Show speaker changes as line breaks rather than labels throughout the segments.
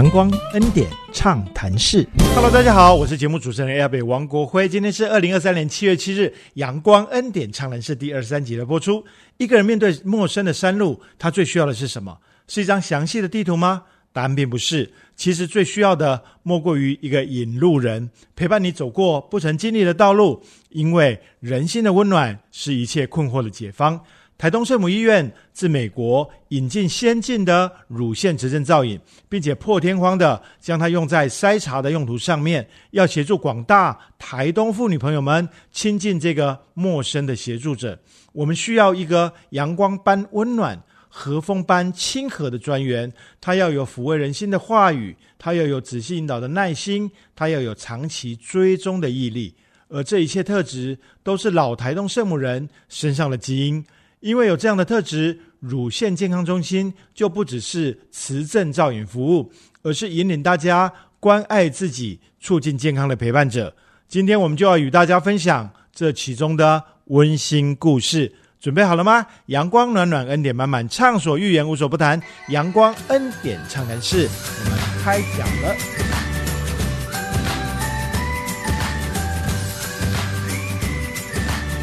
阳光恩典畅谈室，Hello，大家好，我是节目主持人 A 北王国辉。今天是二零二三年七月七日，阳光恩典畅谈室第二十三集的播出。一个人面对陌生的山路，他最需要的是什么？是一张详细的地图吗？答案并不是。其实最需要的，莫过于一个引路人，陪伴你走过不曾经历的道路。因为人心的温暖，是一切困惑的解方。台东圣母医院自美国引进先进的乳腺直症造影，并且破天荒的将它用在筛查的用途上面，要协助广大台东妇女朋友们亲近这个陌生的协助者。我们需要一个阳光般温暖、和风般亲和的专员，他要有抚慰人心的话语，他要有仔细引导的耐心，他要有长期追踪的毅力，而这一切特质都是老台东圣母人身上的基因。因为有这样的特质，乳腺健康中心就不只是磁振造影服务，而是引领大家关爱自己、促进健康的陪伴者。今天我们就要与大家分享这其中的温馨故事，准备好了吗？阳光暖暖，恩典满满，畅所欲言，无所不谈。阳光恩典畅谈室，我们开讲了。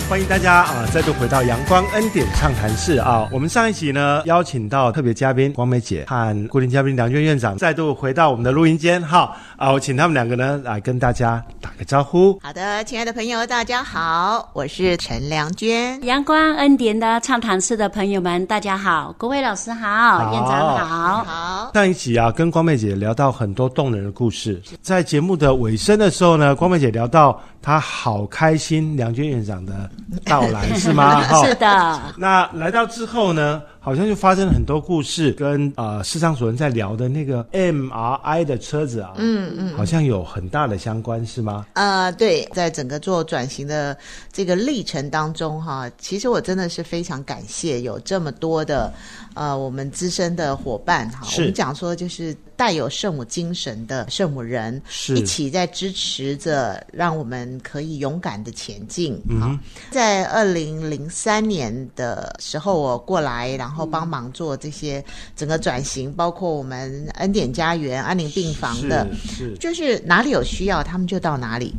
欢迎大家啊，再度回到阳光恩典畅谈室啊！我们上一集呢，邀请到特别嘉宾光美姐和固定嘉宾梁娟院长再度回到我们的录音间哈啊！我请他们两个呢来跟大家打个招呼。
好的，亲爱的朋友，大家好，我是陈良娟。
阳光恩典的畅谈室的朋友们，大家好，各位老师好，院长好。
好。
上一集啊，跟光妹姐聊到很多动人的故事，在节目的尾声的时候呢，光妹姐聊到。她好开心，梁娟院长的到来 是吗？
是的。
那来到之后呢，好像就发生了很多故事，跟呃市场主任在聊的那个 MRI 的车子啊，嗯嗯，好像有很大的相关是吗？
呃，对，在整个做转型的这个历程当中哈，其实我真的是非常感谢有这么多的呃我们资深的伙伴哈，我们讲说就是。带有圣母精神的圣母人，一起在支持着，让我们可以勇敢的前进。啊，在二零零三年的时候，我过来，然后帮忙做这些整个转型，包括我们恩典家园、安宁病房的，是就是哪里有需要，他们就到哪里。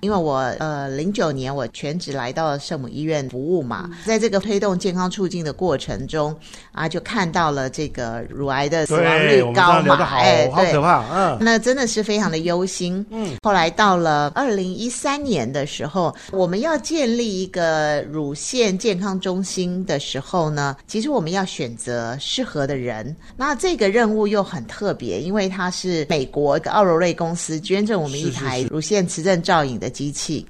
因为我呃零九年我全职来到圣母医院服务嘛，在这个推动健康促进的过程中啊，就看到了这个乳癌的死亡率高嘛。
哎，好可怕！嗯，
那真的是非常的忧心。嗯，后来到了二零一三年的时候，我们要建立一个乳腺健康中心的时候呢，其实我们要选择适合的人。那这个任务又很特别，因为它是美国奥罗瑞公司捐赠我们一台乳腺磁振造影的机器。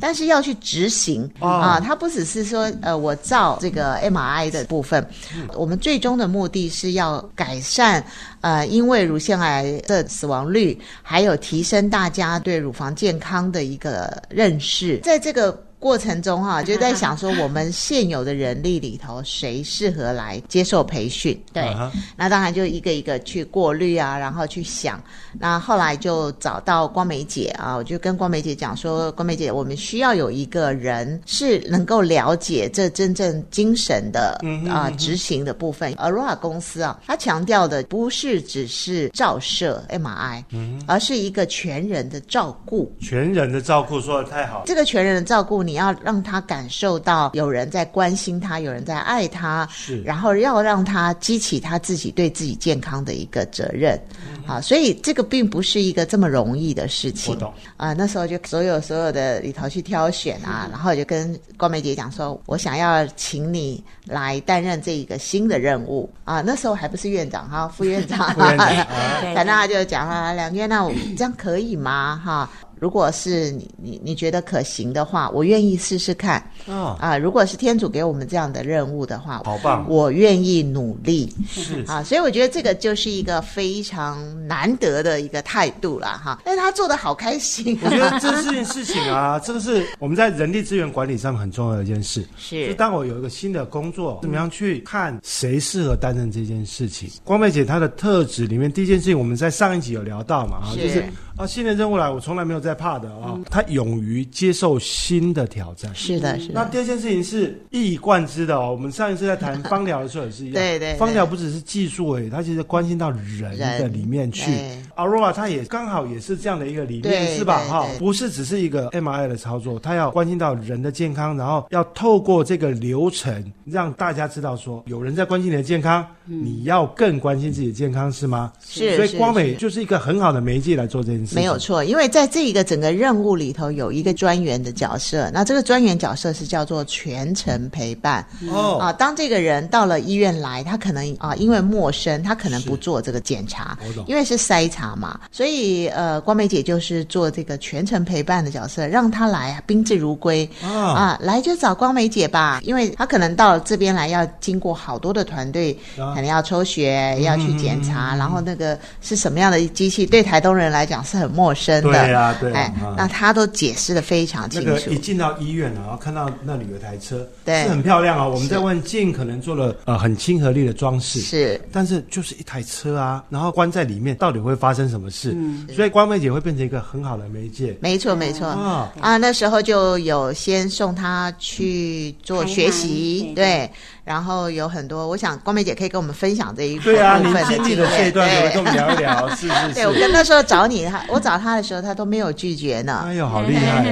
但是要去执行啊，它不只是说呃，我造这个 MRI 的部分，我们最终的目的是要改善。呃，因为乳乳腺癌的死亡率，还有提升大家对乳房健康的一个认识，在这个。过程中哈，就在想说，我们现有的人力里头，谁适合来接受培训？对，那当然就一个一个去过滤啊，然后去想。那后来就找到光梅姐啊，我就跟光梅姐讲说，光梅姐，我们需要有一个人是能够了解这真正精神的啊执行的部分。Aurora 公司啊，它强调的不是只是照射 MRI，而是一个全人的照顾。
全人的照顾说的太好，
这个全人的照顾你。你要让他感受到有人在关心他，有人在爱他，是，然后要让他激起他自己对自己健康的一个责任，好，所以这个并不是一个这么容易的事情。啊，那时候就所有所有的里头去挑选啊，然后就跟光梅姐讲说，我想要请你来担任这一个新的任务啊。那时候还不是院长哈，副院长，反正 他就讲了两院，那我这样可以吗？哈。如果是你你你觉得可行的话，我愿意试试看。哦啊，如果是天主给我们这样的任务的话，
好棒！
我愿意努力。是啊，所以我觉得这个就是一个非常难得的一个态度了哈。但是他做的好开心。
我觉得这是件事情啊，这个是我们在人力资源管理上很重要的一件事。
是，
就当我有一个新的工作，怎么样去看谁适合担任这件事情？光妹姐她的特质里面，第一件事情我们在上一集有聊到嘛，就是啊，新的任务来，我从来没有在怕的啊。他勇于接受新的挑战。
是的，是的。
那第二件事情是一以贯之的哦。我们上一次在谈芳疗的时候也是一样，
对对。
芳疗不只是技术诶，它其实关心到人的里面去。Aurora 它也刚好也是这样的一个理念，是吧？哈，不是只是一个 MRI 的操作，他要关心到人的健康，然后要透过这个流程让大家知道说，有人在关心你的健康，你要更关心自己的健康，是吗？
是。
所以光美就是一个很好的媒介来做这件事。
没有错，因为在这一个整个任务里头有一个专员的角色，那这个专员角色是叫做全程陪伴。哦。啊，当这个人到了医院来，他可能啊，因为陌生，他可能不做这个检查，因为是筛查嘛，所以呃，光美姐就是做这个全程陪伴的角色，让他来啊，宾至如归啊，来就找光美姐吧，因为他可能到这边来要经过好多的团队，可能要抽血，要去检查，然后那个是什么样的机器，对台东人来讲是很陌生的，
对啊，对，
哎，那他都解释的非常清楚。
那个一进到医院然后看到那里有台车，
对，
是很漂亮啊。我们在问尽可能做了呃很亲和力的装饰，
是，
但是就是一台车啊，然后关在里面，到底会发生什么事？嗯，所以光妹姐会变成一个很好的媒介。
没错，没错。啊。啊，那时候就有先送他去做学习，对，然后有很多，我想光美姐可以跟我们分享这一
对啊，你经历的这一段，跟我们聊一聊，是是是。
对我跟那时候找你，他我找他的时候，他都没有拒绝呢。
哎呦，好厉害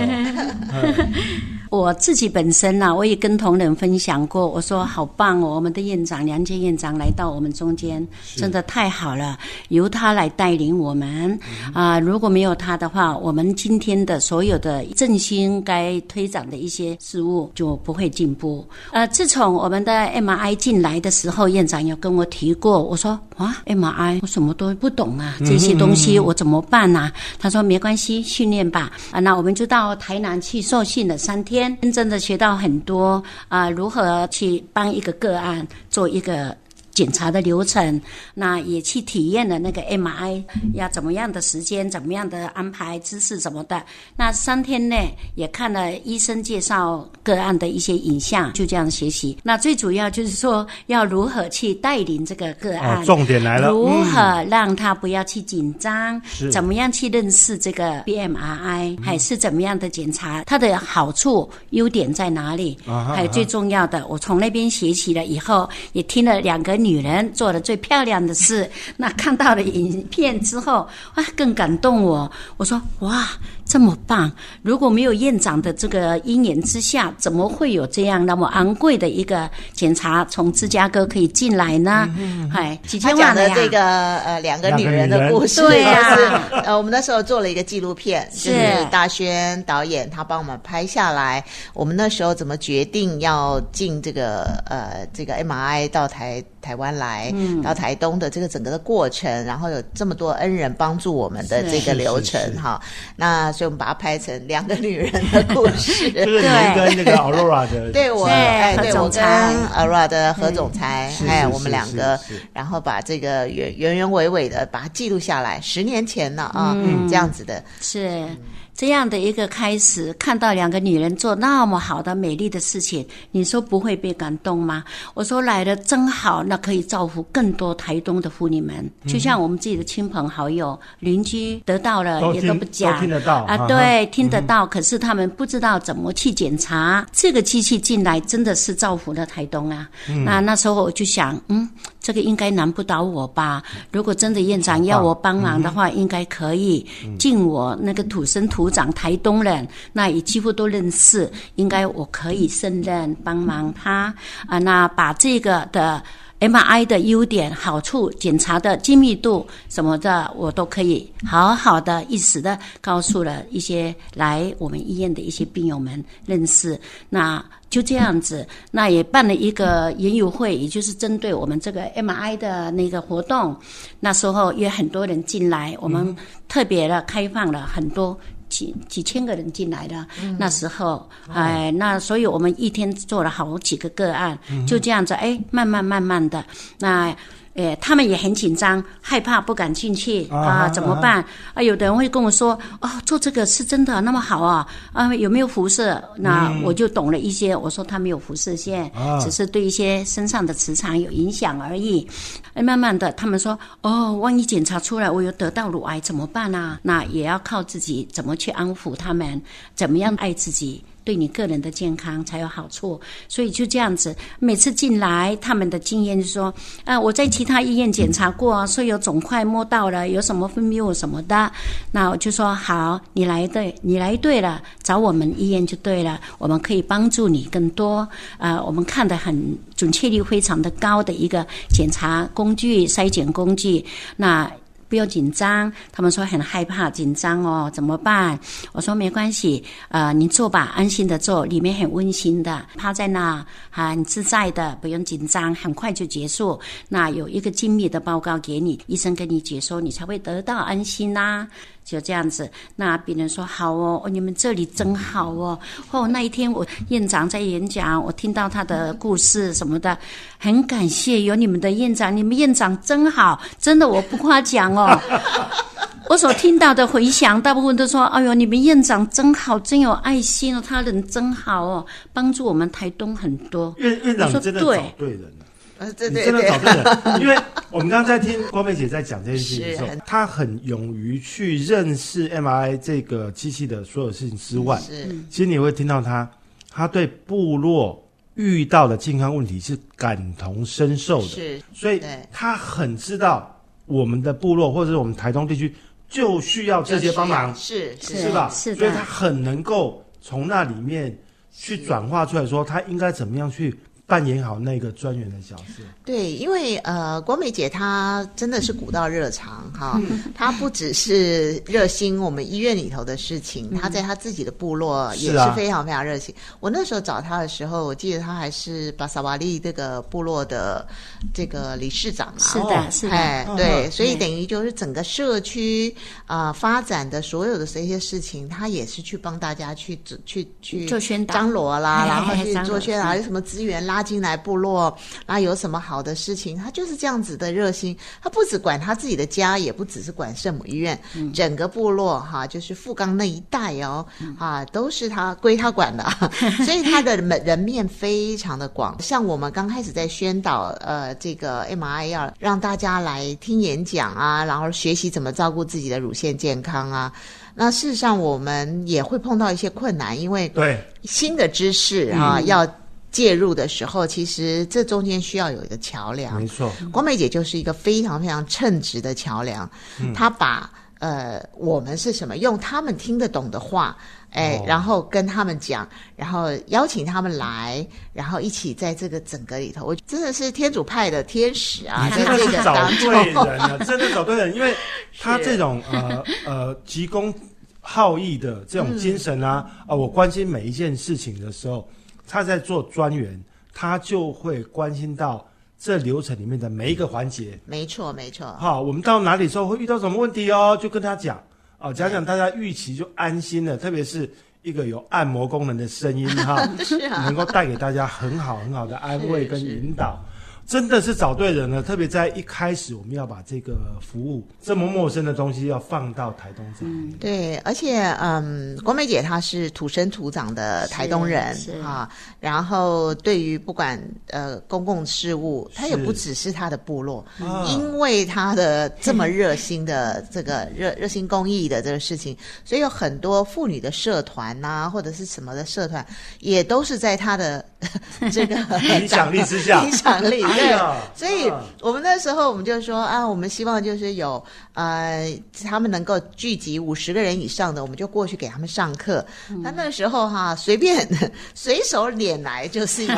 哦！
我自己本身呢，我也跟同仁分享过，我说好棒哦，我们的院长梁建院长来到我们中间，真的太好了，由他来带领我们啊！如果没有他的话，我们今天的所有的振兴该推展的一些事物就不会进步。呃，自从我们的 MRI 进来的时候，院长有跟我提过，我说啊，MRI 我什么都不懂啊，这些东西我怎么办呢？他说没关系，训练吧。啊，那我们就到台南去受训了三天。真正的学到很多啊，如何去帮一个个案做一个。检查的流程，那也去体验了那个 MRI 要怎么样的时间，怎么样的安排姿势什么的。那三天内也看了医生介绍个案的一些影像，就这样学习。那最主要就是说要如何去带领这个个案，
重点来了，
如何让他不要去紧张，怎么样去认识这个 BMRI，还是怎么样的检查，它的好处、优点在哪里？还有最重要的，我从那边学习了以后，也听了两个。女人做的最漂亮的事，那看到了影片之后，啊，更感动我。我说，哇，这么棒！如果没有院长的这个因缘之下，怎么会有这样那么昂贵的一个检查从芝加哥可以进来呢？哎，几千万
的这个呃两个女人的故事，
对呀。
呃，我们那时候做了一个纪录片，是大轩导演他帮我们拍下来。我们那时候怎么决定要进这个呃这个 MRI 到台？台湾来到台东的这个整个的过程，然后有这么多恩人帮助我们的这个流程哈，那所以我们把它拍成两个女人的故事，
就是你跟那个 Aurora 的，
对我哎，对我跟 Aurora 的何总裁，哎，我们两个，然后把这个原原原委委的把它记录下来，十年前了啊，这样子的。
是。这样的一个开始，看到两个女人做那么好的、美丽的事情，你说不会被感动吗？我说来的真好，那可以造福更多台东的妇女们，就像我们自己的亲朋好友、邻居得到了也都不讲，
听得到
啊，对，听得到，可是他们不知道怎么去检查。这个机器进来真的是造福了台东啊！那那时候我就想，嗯。这个应该难不倒我吧？如果真的院长要我帮忙的话，应该可以。尽我那个土生土长台东人，那也几乎都认识，应该我可以胜任帮忙他啊。那把这个的 MRI 的优点、好处、检查的精密度什么的，我都可以好好的一时的告诉了一些来我们医院的一些病友们认识。那。就这样子，那也办了一个研友会，也就是针对我们这个 MI 的那个活动。那时候也很多人进来，我们特别的开放了很多几几千个人进来的。那时候，哎，那所以我们一天做了好几个个案，就这样子，哎，慢慢慢慢的，那哎，他们也很紧张，害怕，不敢进去
啊
啊，怎么办？啊，有的人会跟我说，哦，做这个是真的那么好啊？啊，有没有辐射？那我就懂了一些。我说他没有辐射线，
啊
只是对一些身上的磁场有影响而已。哎，慢慢的，他们说，哦，万一检查出来我有得到乳癌怎么办啊？那也要靠自己怎么去安抚他们，怎么样爱自己。对你个人的健康才有好处，所以就这样子，每次进来，他们的经验就说，啊，我在其他医院检查过，说有肿块摸到了，有什么分泌物什么的，那我就说好，你来对，你来对了，找我们医院就对了，我们可以帮助你更多，啊，我们看得很准确率非常的高的一个检查工具、筛检工具，那。不要紧张，他们说很害怕紧张哦，怎么办？我说没关系，呃，你坐吧，安心的坐，里面很温馨的，趴在那，很自在的，不用紧张，很快就结束。那有一个精密的报告给你，医生跟你解说，你才会得到安心呐、就这样子，那别人说好哦，哦，你们这里真好哦。哦，那一天我院长在演讲，我听到他的故事什么的，很感谢有你们的院长，你们院长真好，真的我不夸奖哦。我所听到的回响，大部分都说：“哎呦，你们院长真好，真有爱心哦，他人真好哦，帮助我们台东很多。
院院长真的找
对
对人了。你
对对
真的找对了，因为我们刚刚在听光美姐在讲这件事情的时候
很，
她很勇于去认识 MRI 这个机器的所有事情之外，
是。
其实你会听到她，她对部落遇到的健康问题是感同身受的，
是，
所以她很知道我们的部落或者是我们台东地区就需要这些帮忙，
是
是。
是吧？
是的。
所以她很能够从那里面去转化出来说，她应该怎么样去扮演好那个专员的角色。
对，因为呃，国美姐她真的是古道热肠哈，她不只是热心我们医院里头的事情，她在她自己的部落也
是
非常非常热心。我那时候找她的时候，我记得她还是巴萨瓦利这个部落的这个理事长啊，
是的，
哦。
是的，
哎，
嗯
对，
嗯
所以等于就是整个社区啊、发展的所有的这些事情，她也是去帮大家去去去
做宣导。
张罗啦，
哎
然后去做宣导，有什么资源拉进来部落，然后有什么好的事情，他就是这样子的热心。他不只管他自己的家，也不只是管圣母医院，
嗯
整个部落哈，就是富冈那一带哦，
嗯
啊，都是他归他管的，所以他的人人面非常的广。像我们刚开始在宣导呃这个 MRI 要让大家来听演讲啊，然后学习怎么照顾自己的乳腺健康啊。那事实上，我们也会碰到一些困难，因为
对，
新的知识啊、
嗯
要介入的时候，其实这中间需要有一个桥梁。
没。错，
光美姐就是一个非常非常称职的桥梁，
嗯。
她把呃我们是什么用他们听得懂的话，哎，
哦。
然后跟他们讲，然后邀请他们来，然后一起在这个整个里头，我真的是天主派的天使啊，你
真的是找对人了，真的找对人，因为 他这种呃呃急功好义的这种精神啊，啊、我关心每一件事情的时候，他在做专员，他就会关心到这流程里面的每一个环节。
没错没错，
好，我们到哪里之后会遇到什么问题哦，就跟他讲啊，讲讲大家预期就安心了，特别是。一个有按摩功能的声音哈，
是啊
能够带给大家很好很好的安慰跟引导，真的是找对人了。特别在一开始，我们要把这个服务这么陌生的东西要放到台东这里。
对，而且嗯，国美姐她是土生土长的台东人啊，然后对于不管呃公共事务，她也不只是她的部落，
啊
因为她的这么热心的这个 热热心公益的这个事情，所以有很多妇女的社团呐、或者是什么的社团，也都是在她的 这个
影响 力之下
影响力对。
哎
所以
啊
我们那时候我们就说啊，我们希望就是有呃，他们能够聚集五十个人以上的，我们就过去给他们上课。
嗯
那、那时候哈、随便 随手拈来就是一个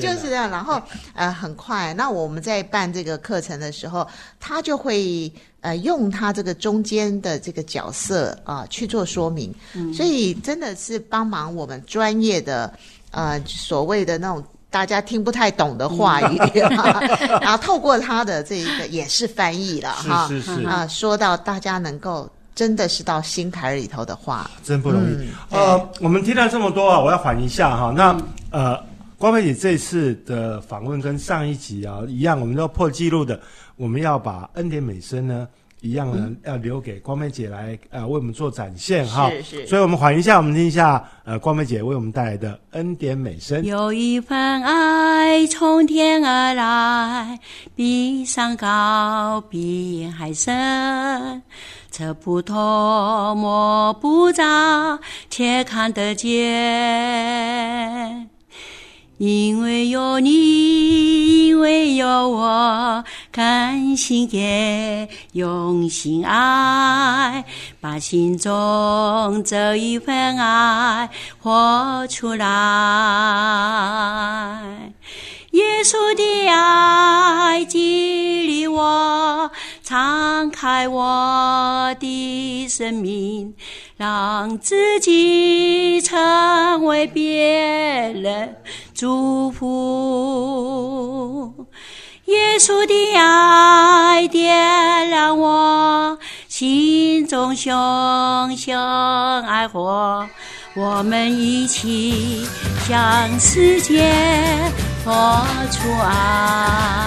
就是这样。然后呃，很快，那我们在办这个课程的时候，他就会。呃，用他这个中间的这个角色啊、去做说明，
嗯
所以真的是帮忙我们专业的呃所谓的那种大家听不太懂的话语，然后透过他的这一个也是翻译了哈，
是是是
啊，说到大家能够真的是到心坎儿里头的话，
真不容易。
嗯
呃，我们听了这么多啊，我要缓一下哈。那呃，光美姐这次的访问跟上一集啊一样，我们都要破纪录的，我们要把恩典美声呢。一样呢，要留给光美姐来呃为我们做展现哈，
是是
所以我们缓一下，我们听一下呃光美姐为我们带来的恩典美声。
有一份爱从天而来，比山高，比海深，测不透，摸不着，却看得见。因为有你，因为有我，甘心给，用心爱，把心中这一份爱活出来。耶稣的爱激励我，敞开我的生命，让自己成为别人祝福。耶稣的爱点燃我心中熊熊爱火，我们一起向世界活出爱。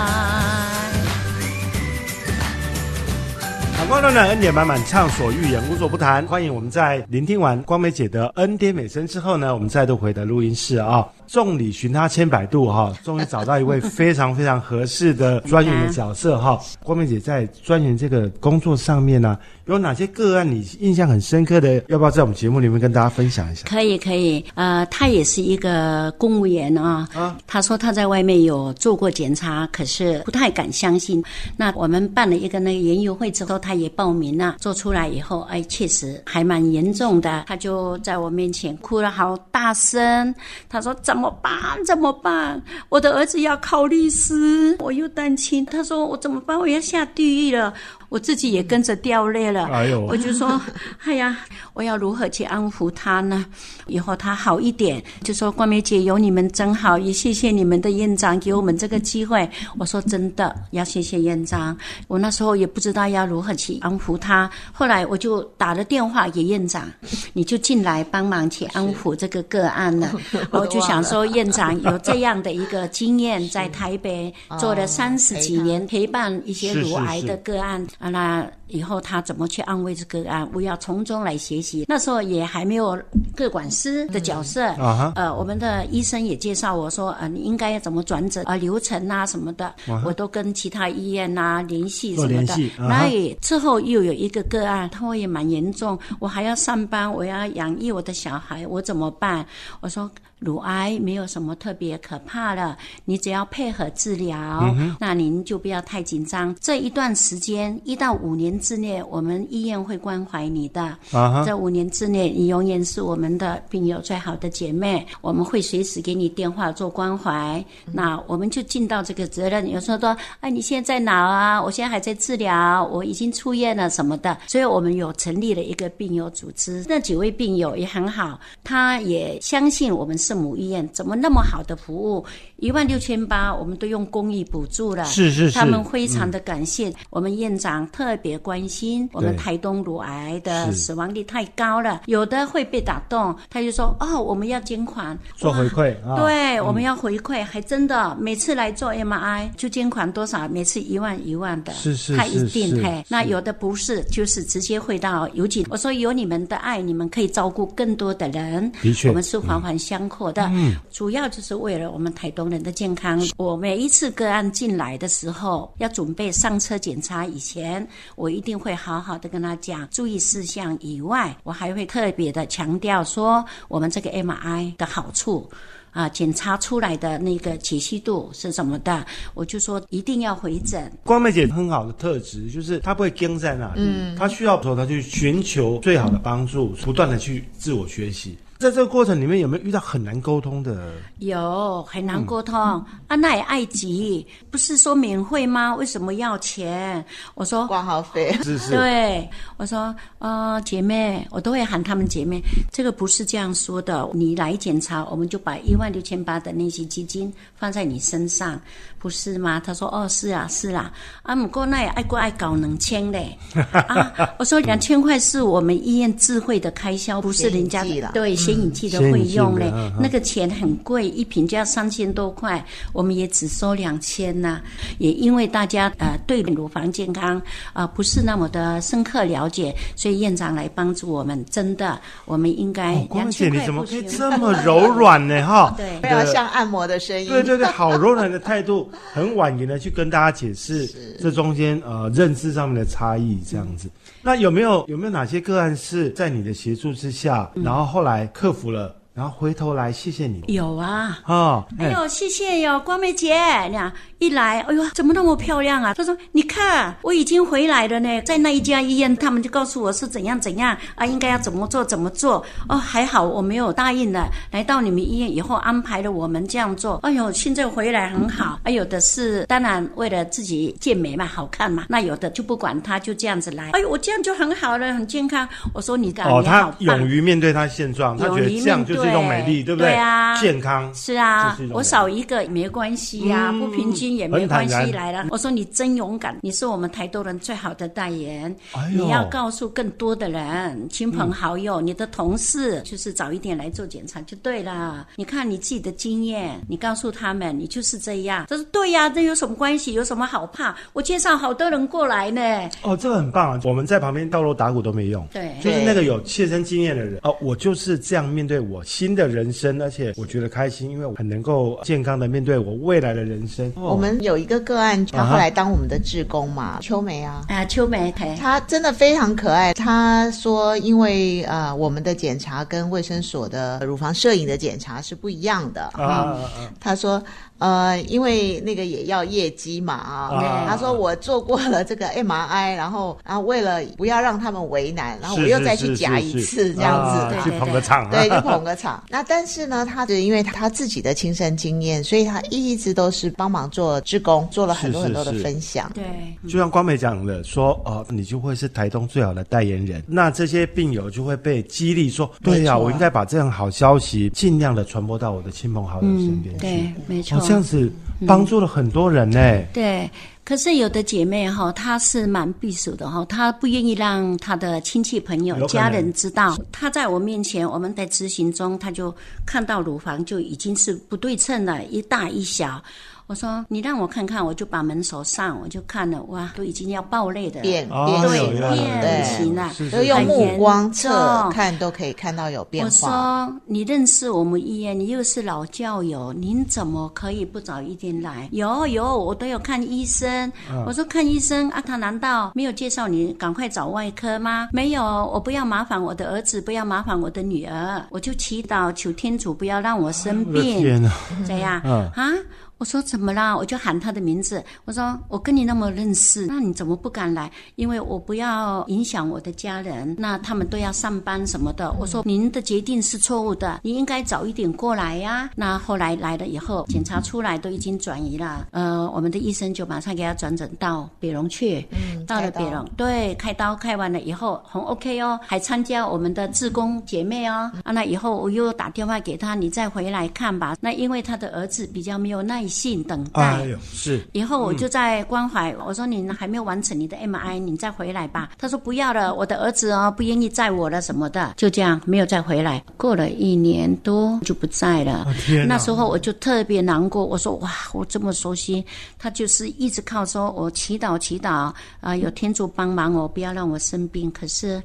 阳光暖暖，恩典满满，畅所欲言，无所不谈。欢迎我们在聆听完光美姐的恩典美声之后呢，我们再度回到录音室啊。众里寻他千百度哈，终于找到一位非常非常合适的专员的角色哈。光明姐在专员这个工作上面呢，有哪些个案你印象很深刻的？要不要在我们节目里面跟大家分享一下？
可以可以，呃，他也是一个公务员啊。他说他在外面有做过检查，可是不太敢相信。那我们办了一个那个研友会之后，他也报名了。做出来以后，哎，确实还蛮严重的。他就在我面前哭了好大声。他说怎怎么办？怎么办？我的儿子要考律师，我又单亲。他说我怎么办？我要下地狱了。我自己也跟着掉泪了。
哎呦
我就说，哎呀，我要如何去安抚他呢？以后他好一点，就说冠梅姐有你们真好，也谢谢你们的院长给我们这个机会。我说真的，要谢谢院长。我那时候也不知道要如何去安抚他，后来我就打了电话给院长，你就进来帮忙去安抚这个个案了。我就想说，院长有这样的一个经验，在台北做了三十几年，陪伴一些乳癌的个案啊，那以后他怎么去安慰这个案，我要从中来学习。那时候也还没有个管师的角色，
啊
呃，我们的医生也介绍我说，呃，你应该要怎么转诊啊、流程啊什么的，我都跟其他医院呐、联系什么的那也之后又有一个个案，他也蛮严重，我还要上班，我要养育我的小孩，我怎么办？我说。乳癌没有什么特别可怕的，你只要配合治疗，那您就不要太紧张。这一段时间一到五年之内，我们医院会关怀你的。这五年之内，你永远是我们的病友最好的姐妹，我们会随时给你电话做关怀。那我们就尽到这个责任。有时候说，哎，你现在在哪啊？我现在还在治疗，我已经出院了什么的。所以我们有成立了一个病友组织，那几位病友也很好，他也相信我们圣母医院怎么那么好的服务，一万六千八，我们都用公益补助了。
是是是。
他们非常的感谢、我们院长，特别关心我们台东乳癌的死亡率太高了，有的会被打动，他就说哦，我们要捐款。
做回馈啊。
对，我们要回馈，还真的每次来做 MRI 就捐款多少，每次一万一万的，
是是
他一
是是
定嘿。那有的不是，就是直接汇到邮局。我说有你们的爱，你们可以照顾更多的人，
的确。
我们是环环相扣的。嗯，主要就是为了我们台东人的健康。我每一次个案进来的时候，要准备上车检查以前，我一定会好好的跟他讲注意事项以外，我还会特别的强调说我们这个 MRI 的好处。啊，检查出来的那个解析度是什么的，我就说一定要回诊。
光梅姐很好的特质就是她不会跟在那里，嗯，她需要的时候她去寻求最好的帮助，不断的去自我学习。在这个过程里面，有没有遇到很难沟通的？
有很难沟通、啊，那也爱急，不是说免费吗？为什么要钱？我说
挂号费。
是是，
对，我说，呃，姐妹，我都会喊他们姐妹。这个不是这样说的，你来检查，我们就把一万六千八的那些基金放在你身上，不是吗？他说，哦，是啊，是啊、啊，不过那也爱过爱搞两千嘞。啊，我说两千块是我们医院智慧的开销，不是人家
给你记了
对，显影剂的费用嘞
显影剂的嗯嗯，
那个钱很贵，一瓶就要三千多块，我们也只收两千呐。也因为大家呃对乳房健康啊、呃不是那么的深刻了解，所以院长来帮助我们。真的，我们应该
哦，光
两
姐你怎么
千块不行。
可以这么柔软呢？哈，
对
不要像按摩的声音。
对对对，好柔软的态度，很婉言的去跟大家解释这中间呃认知上面的差异，这样子。那有没有有没有哪些个案是在你的协助之下，然后后来克服了，然后回头来谢谢你
有啊。
哦？
哎呦，谢谢哟，光美姐，你看一来，哎呦，怎么那么漂亮啊？她说：“你看，我已经回来了呢，在那一家医院，他们就告诉我是怎样怎样啊，应该要怎么做怎么做。哦，还好我没有答应了，来到你们医院以后安排了我们这样做。哎呦，现在回来很好。哎，有的是当然为了自己健美嘛，好看嘛，那有的就不管他，就这样子来。哎呦，我这样就很好了，很健康。我说你感
哦，他勇于面对他现状，他觉得这样就是一种美丽，对不对？
对啊
健康
是啊我少一个也没关系呀、
嗯
不平均也没关系来了。我说你真勇敢，你是我们台东人最好的代言。你要告诉更多的人，亲朋好友、你的同事，就是早一点来做检查就对了。你看你自己的经验，你告诉他们，你就是这样。他说对呀、这有什么关系？有什么好怕？我介绍好多人过来呢。
哦，这个很棒啊！我们在旁边倒锣打鼓都没用，
对
就是那个有切身经验的人哦，我就是这样面对我新的人生，而且我觉得开心，因为我很能够健康的面对我未来的人生。哦
我们有一个个案，他后来当我们的志工嘛，秋梅啊。
啊，秋梅，嘿
她真的非常可爱。她说，因为呃，我们的检查跟卫生所的乳房摄影的检查是不一样的
啊他啊啊
她说，呃，因为那个也要业绩嘛啊。
啊
她说我做过了这个 MRI，然后然后为了不要让他们为难，然后我又再去夹一次这样子。
啊去捧个场啊，
对，去捧个场。那但是呢，他是因为他自己的亲身经验，所以他一直都是帮忙做志工，做了很多很多的
是
分享。
对。
就像光美讲的说，哦，你就会是台东最好的代言人，那这些病友就会被激励说，对呀、我应该把这样好消息尽量的传播到我的亲朋好友身边去。
对，没错。
哦，这样子帮助了很多人呢。
对，可是有的姐妹哈，她是蛮避暑的哈，她不愿意让她的亲戚朋友家人知道。她在我面前，我们在执行中，她就看到乳房就已经是不对称了，一大一小。我说你让我看看，我就把门锁上，我就看了，哇，都已经要爆泪的，
变
哦
变
对变
对，
形了。
都用目光测看都可以看到有变化我。
说你认识我们医院，你又是老教友，您怎么可以不早一点来？有有，我都有看医生。
嗯
我说看医生啊，他难道没有介绍你赶快找外科吗？没有，我不要麻烦我的儿子，不要麻烦我的女儿，我就祈祷求天主不要让我生病。
天哪！
这样、
嗯
啊？我说怎么啦？我就喊他的名字。我说我跟你那么认识，那你怎么不敢来？因为我不要影响我的家人，那他们都要上班什么的。我说您的决定是错误的，你应该早一点过来呀、那后来来了以后，检查出来都已经转移了，呃，我们的医生就马上给他转诊到北荣去。
嗯，
到了北荣，对，开刀开完了以后很 OK 哦，还参加我们的志工姐妹哦。啊，那以后我又打电话给他，你再回来看吧。那因为他的儿子比较没有耐性等待。
哎呦，是
以后我就在关怀，我说你还没有完成你的 MI，你再回来吧。他说不要了，我的儿子哦不愿意载我了什么的，就这样没有再回来。过了一年多就不在了。那时候我就特别难过，我说哇，我这么熟悉，他就是一直靠说我祈祷祈祷啊、有天主帮忙我，不要让我生病。可是。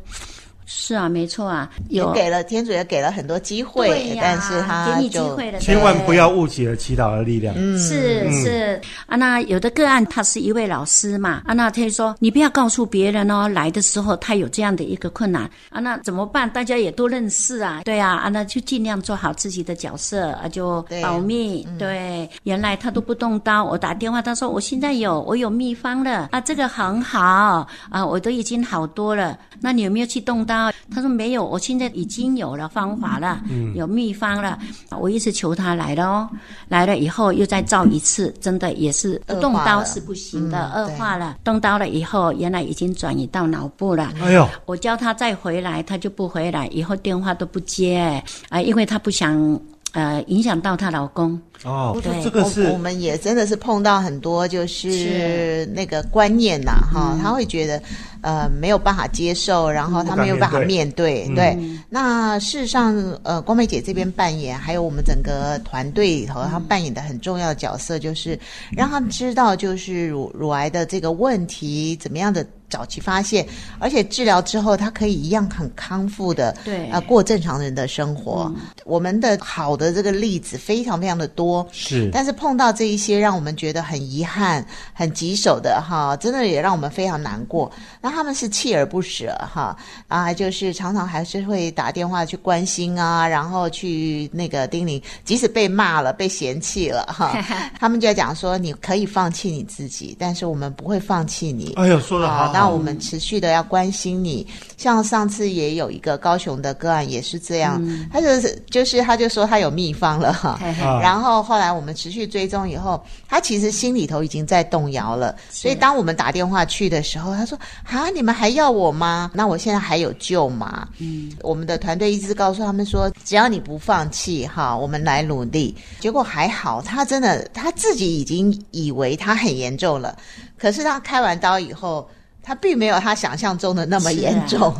是啊，没错啊，
也
有
给了天主也给了很多机
对
会，
呀
但是他
给你机
就
会了，
千万不要误解了祈祷的力量。
嗯
是是啊，那有的个案他是一位老师嘛，啊，那他就说你不要告诉别人哦，来的时候他有这样的一个困难啊，那怎么办？大家也都认识啊，对啊，啊，那就尽量做好自己的角色啊，就保密。对，原来他都不动刀，我打电话，他说我现在有，我有秘方了啊，这个很好啊，我都已经好多了。那你有没有去动刀？他说没有，我现在已经有了方法了，有秘方了。我一直求他来了哦，来了以后又再照一次，真的也是动
恶化了
刀是不行的，
嗯
恶化了。动刀了以后，原来已经转移到脑部了。
哎呦，
我叫他再回来，他就不回来，以后电话都不接啊、因为他不想呃影响到她老公。
哦，
对
我
这个是
我们也真的是碰到很多就是
是
那个观念呐，哈，他会觉得，呃没有办法接受，然后他没有办法面对。
嗯
对，那事实上，呃，光美姐这边扮演，还有我们整个团队里头，她扮演的很重要的角色，就是让他们知道，就是乳乳癌的这个问题怎么样的。早期发现，而且治疗之后，他可以一样很康复的，
对
啊、过正常人的生活。我们的好的这个例子非常非常的多，
是
但是碰到这一些让我们觉得很遗憾、很棘手的哈，真的也让我们非常难过。那他们是锲而不舍哈。啊，就是常常还是会打电话去关心啊，然后去那个叮咛，即使被骂了、被嫌弃了哈，他们就在讲说你可以放弃你自己，但是我们不会放弃你。
哎呦，说的好。
那我们持续的要关心你。像上次也有一个高雄的个案也是这样，他就是就是他就说他有秘方了哈，然后后来我们持续追踪以后，他其实心里头已经在动摇了。所以当我们打电话去的时候，他说：“啊，你们还要我吗？那我现在还有救吗？”嗯，我们的团队一直告诉他们说，只要你不放弃，哈，我们来努力。结果还好，他真的他自己已经以为他很严重了，可是他开完刀以后。他并没有他想象中的那么严重，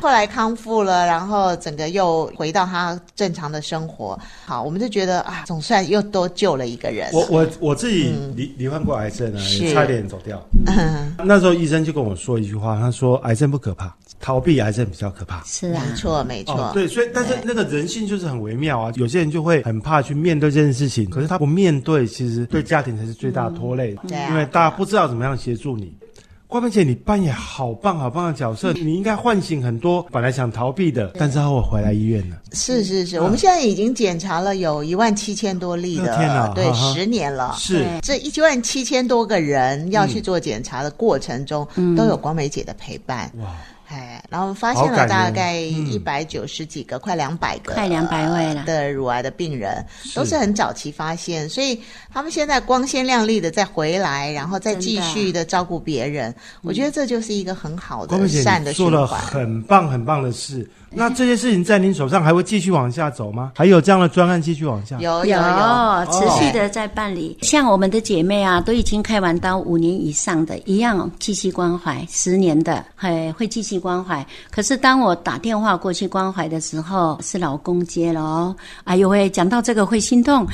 后来康复了，然后整个又回到他正常的生活。好，我们就觉得啊，总算又多救了一个人。
我我我自己罹罹患过癌症啊，
是
也差点走掉。
嗯，
那时候医生就跟我说一句话，他说癌症不可怕，逃避癌症比较可怕。
是啊
没，错，没错。
哦，对，所以但是那个人性就是很微妙啊，有些人就会很怕去面对这件事情，可是他不面对，其实对家庭才是最大的拖累，因为大家不知道怎么样协助你。关梅姐，你扮演好棒好棒的角色，你应该唤醒很多本来想逃避的，但是后来回来医院了。
是是是，我们现在已经检查了有一万七千多例的，
哦天哪
对，十年了。
是。
这一万七千多个人要去做检查的过程中，都有光美姐的陪伴。
哇，
哎，然后发现了大概
嗯
一百九十几个，快两百个，
快两百位了
的乳癌的病人，都是很早期发现，所以他们现在光鲜亮丽的再回来，然后再继续的照顾别人，我觉得这就是一个很好的善的
做了
环。
很棒很棒的事。那这些事情在您手上还会继续往下走吗？还有这样的专案继续往下？
有有有，
持续的在办理。像我们的姐妹啊，都已经开完刀五年以上的，一样继续关怀，十年的，还会继续关怀。可是当我打电话过去关怀的时候，是老公接了哦。哎呦喂，讲到这个会心痛。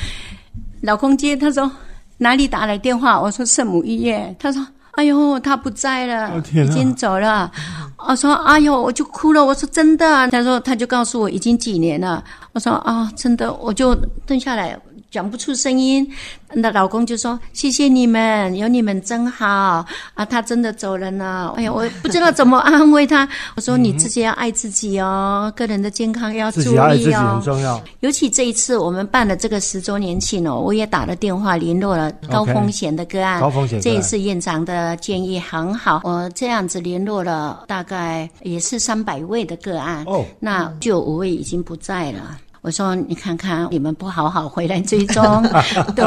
老公接，他说哪里打来电话？我说圣母医院。他说。哎呦，他不在了，已经走了。我说，哎呦，我就哭了。我说真的，他说他就告诉我已经几年了。我说啊，真的，我就蹲下来，讲不出声音。那老公就说：“谢谢你们，有你们真好啊！”他真的走了呢。哎呀，我不知道怎么安慰他。我说：“你自己要爱自己哦，个人的健康要注
自己爱自
意
己很
哦。
重要。
尤其这一次我们办了这个十周年庆哦，我也打了电话联络了高风险的个案。
高风险
这一次院长的建议很好，我这样子联络了大概也是三百位的个案。
哦
那就有五位已经不在了。我说你看看，你们不好好回来追踪，对，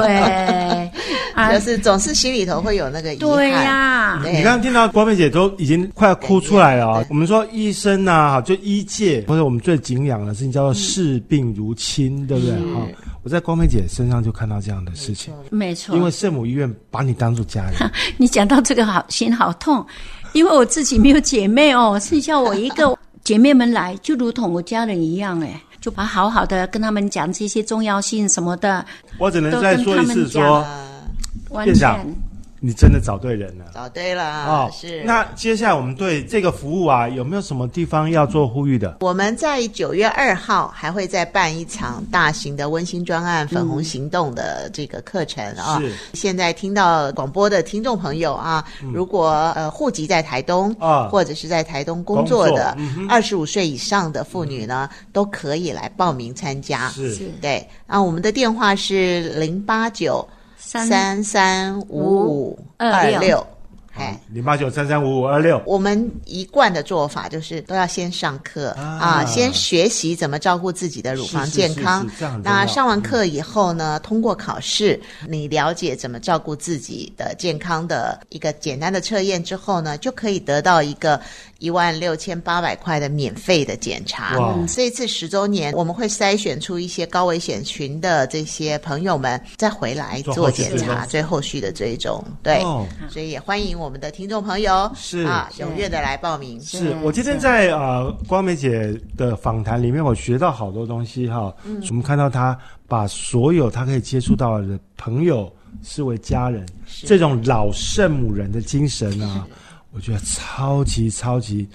啊
就，是总是心里头会有那个遗憾。
对呀、
对。
你刚刚听到光妹姐都已经快要哭出来了啊、我们说医生呐、就医界或者我们最敬仰的事情叫做视病如亲，对不对？哈、我在光妹姐身上就看到这样的事情，
没错，
因为圣母医院把你当做家人，
你讲到这个好心好痛，因为我自己没有姐妹哦，剩下我一个，姐妹们来就如同我家人一样哎，就把好好的跟他们讲这些重要性什么的，
我只能再说一次说，
呃
完
院长
全
你真的找对人了。
找对了，
哦，
是
那接下来我们对这个服务啊，有没有什么地方要做呼吁的？
我们在九月二号还会再办一场大型的温馨专案“粉红行动”的这个课程啊。
是
现在听到广播的听众朋友啊，如果呃户籍在台东
啊
或者是在台东工作的二十五岁以上的妇女呢，都可以来报名参加。
是
是
对，啊，我们的电话是零八九
三
三五五二六，哎。
零八九三三五五二六。
我们一贯的做法就是都要先上课
啊
啊先学习怎么照顾自己的乳房健康那上完课以后呢，通过考试，你了解怎么照顾自己的健康的一个简单的测验之后呢，就可以得到一个一万六千八百块的免费的检查
哇。
这一次十周年，我们会筛选出一些高危险群的这些朋友们，再回来做检查，最后续的追踪。对，
哦
所以也欢迎我我们的听众朋友
是
啊，踊跃的来报名。
是我今天在呃光美姐的访谈里面，我学到好多东西哈。嗯，我们看到她把所有她可以接触到的朋友视为家人，这种老圣母人的精神啊，我觉得超级超级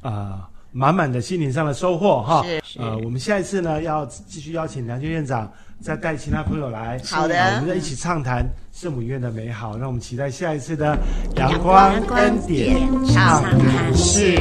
啊。满满的心灵上的收获哈，
是是
呃，我们下一次呢要继续邀请梁军院长再带其他朋友来，
好
我们再一起畅谈圣母院的美好，让我们期待下一次的
阳
阳光
光
恩典
畅
谈。室。